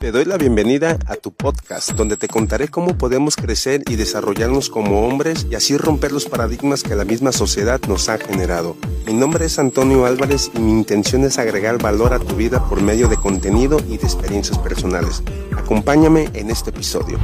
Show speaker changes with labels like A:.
A: Te doy la bienvenida a tu podcast, donde te contaré cómo podemos crecer y desarrollarnos como hombres y así romper los paradigmas que la misma sociedad nos ha generado. Mi nombre es Antonio Álvarez y mi intención es agregar valor a tu vida por medio de contenido y de experiencias personales. Acompáñame en este episodio.